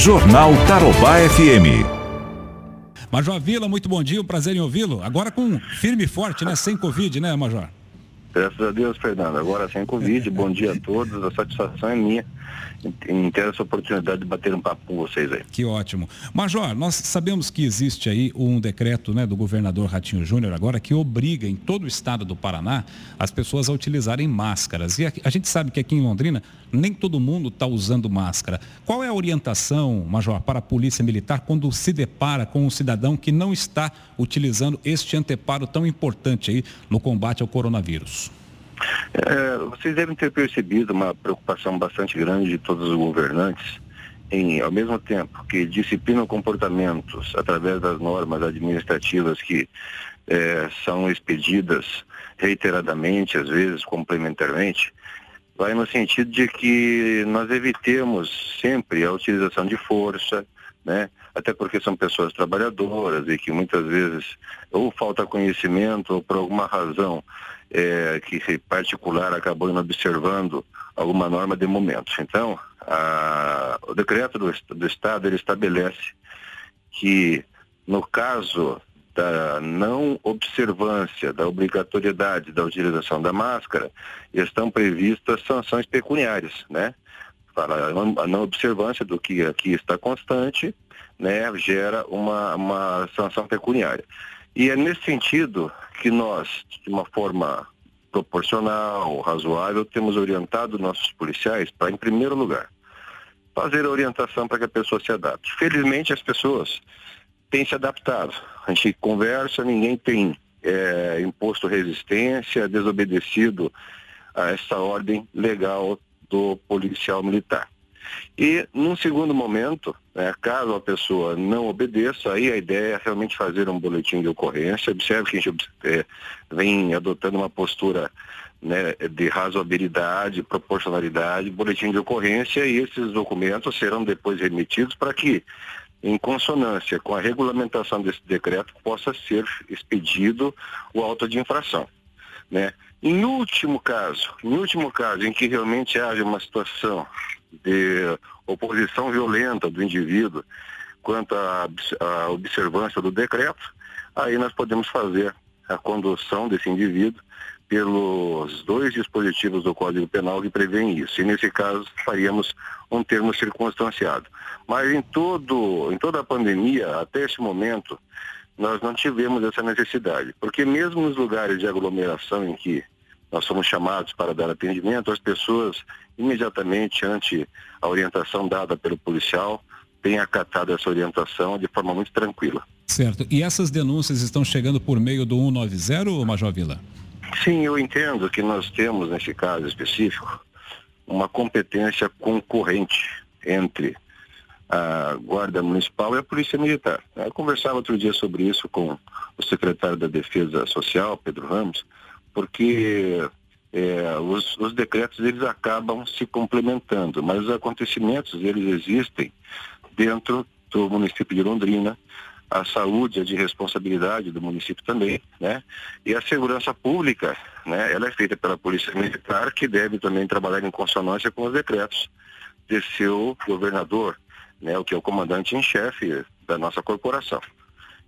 Jornal Tarobá FM. Major Vila, muito bom dia, um prazer em ouvi-lo. Agora com firme e forte, né? Sem Covid, né, Major? Graças a Deus, Fernando. Agora sem Covid, bom dia a todos. A satisfação é minha em ter essa oportunidade de bater um papo com vocês aí. Que ótimo. Major, nós sabemos que existe aí um decreto né, do governador Ratinho Júnior agora que obriga em todo o estado do Paraná as pessoas a utilizarem máscaras. E a, a gente sabe que aqui em Londrina nem todo mundo está usando máscara. Qual é a orientação, Major, para a Polícia Militar quando se depara com um cidadão que não está utilizando este anteparo tão importante aí no combate ao coronavírus? É, vocês devem ter percebido uma preocupação bastante grande de todos os governantes em, ao mesmo tempo que disciplinam comportamentos através das normas administrativas que é, são expedidas reiteradamente, às vezes complementarmente, vai no sentido de que nós evitemos sempre a utilização de força, né? Até porque são pessoas trabalhadoras e que muitas vezes ou falta conhecimento ou por alguma razão é, que particular acabou não observando alguma norma de momento. Então, a, o decreto do, do Estado ele estabelece que no caso da não observância da obrigatoriedade da utilização da máscara, estão previstas sanções pecuniárias, né? Para a não observância do que aqui está constante, né, gera uma, uma sanção pecuniária. E é nesse sentido que nós, de uma forma proporcional, razoável, temos orientado nossos policiais para, em primeiro lugar, fazer a orientação para que a pessoa se adapte. Felizmente, as pessoas têm se adaptado. A gente conversa, ninguém tem é, imposto resistência, desobedecido a essa ordem legal do policial militar. E, num segundo momento, né, caso a pessoa não obedeça, aí a ideia é realmente fazer um boletim de ocorrência. Observe que a gente é, vem adotando uma postura né, de razoabilidade, proporcionalidade, boletim de ocorrência, e esses documentos serão depois remetidos para que, em consonância com a regulamentação desse decreto, possa ser expedido o auto de infração. Né? Em último caso, em último caso em que realmente haja uma situação de oposição violenta do indivíduo quanto à, à observância do decreto, aí nós podemos fazer a condução desse indivíduo pelos dois dispositivos do Código Penal que prevêem isso. E nesse caso faríamos um termo circunstanciado. Mas em todo, em toda a pandemia, até esse momento, nós não tivemos essa necessidade, porque mesmo nos lugares de aglomeração em que nós somos chamados para dar atendimento, as pessoas imediatamente ante a orientação dada pelo policial têm acatado essa orientação de forma muito tranquila. Certo. E essas denúncias estão chegando por meio do 190, Major Vila? Sim, eu entendo que nós temos, nesse caso específico, uma competência concorrente entre a Guarda Municipal e a Polícia Militar. Eu conversava outro dia sobre isso com o secretário da Defesa Social, Pedro Ramos, porque é, os, os, decretos eles acabam se complementando, mas os acontecimentos eles existem dentro do município de Londrina, a saúde é de responsabilidade do município também, né? E a segurança pública, né? Ela é feita pela Polícia Militar, que deve também trabalhar em consonância com os decretos de seu governador, né? O que é o comandante em chefe da nossa corporação.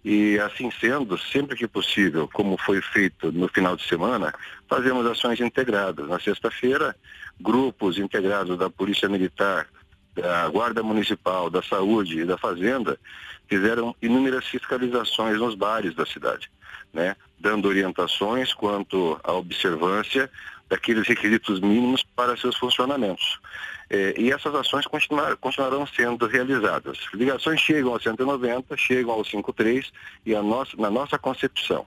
E assim sendo, sempre que possível, como foi feito no final de semana, fazemos ações integradas. Na sexta-feira, grupos integrados da Polícia Militar, da Guarda Municipal, da Saúde e da Fazenda fizeram inúmeras fiscalizações nos bares da cidade, né? dando orientações quanto à observância daqueles requisitos mínimos para seus funcionamentos. É, e essas ações continuar, continuarão sendo realizadas. Ligações chegam ao 190, chegam ao 53 e a nossa, na nossa concepção,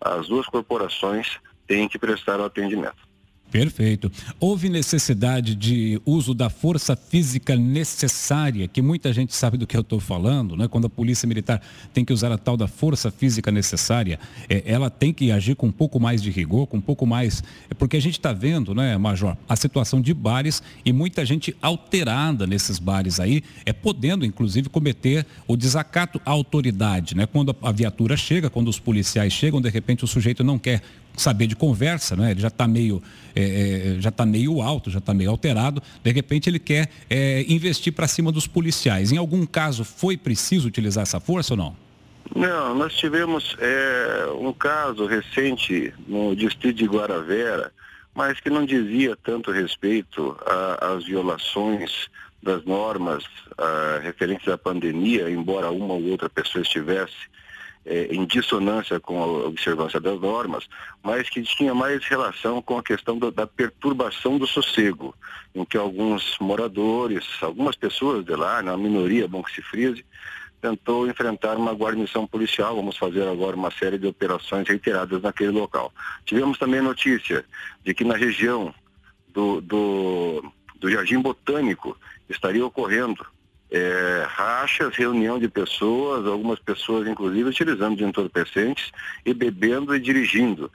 as duas corporações têm que prestar o atendimento. Perfeito. Houve necessidade de uso da força física necessária, que muita gente sabe do que eu estou falando, né? quando a polícia militar tem que usar a tal da força física necessária, é, ela tem que agir com um pouco mais de rigor, com um pouco mais. É porque a gente está vendo, né, Major, a situação de bares e muita gente alterada nesses bares aí, é podendo, inclusive, cometer o desacato à autoridade. Né? Quando a viatura chega, quando os policiais chegam, de repente o sujeito não quer saber de conversa, né? ele já está meio, é, já tá meio alto, já está meio alterado, de repente ele quer é, investir para cima dos policiais. Em algum caso foi preciso utilizar essa força ou não? Não, nós tivemos é, um caso recente no distrito de Guaravera, mas que não dizia tanto respeito às violações das normas referentes à pandemia, embora uma ou outra pessoa estivesse é, em dissonância com a observância das normas, mas que tinha mais relação com a questão do, da perturbação do sossego, em que alguns moradores, algumas pessoas de lá, na minoria, bom que se frise, tentou enfrentar uma guarnição policial. Vamos fazer agora uma série de operações reiteradas naquele local. Tivemos também notícia de que na região do, do, do Jardim Botânico estaria ocorrendo é, rachas, reunião de pessoas, algumas pessoas inclusive utilizando de entorpecentes e bebendo e dirigindo,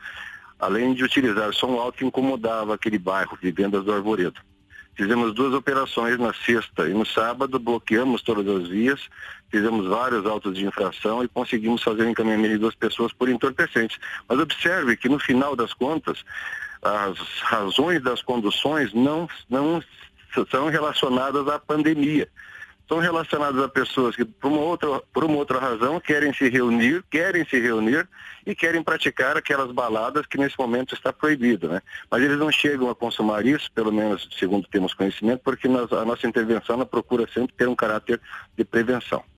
além de utilizar som alto que incomodava aquele bairro, Vivendas do Arvoredo. Fizemos duas operações na sexta e no sábado bloqueamos todas as vias, fizemos vários autos de infração e conseguimos fazer encaminhamento de duas pessoas por entorpecentes. Mas observe que no final das contas, as razões das conduções não, não são relacionadas à pandemia são relacionadas a pessoas que, por uma, outra, por uma outra razão, querem se reunir, querem se reunir e querem praticar aquelas baladas que nesse momento está proibido, né? Mas eles não chegam a consumar isso, pelo menos segundo temos conhecimento, porque nós, a nossa intervenção procura sempre ter um caráter de prevenção.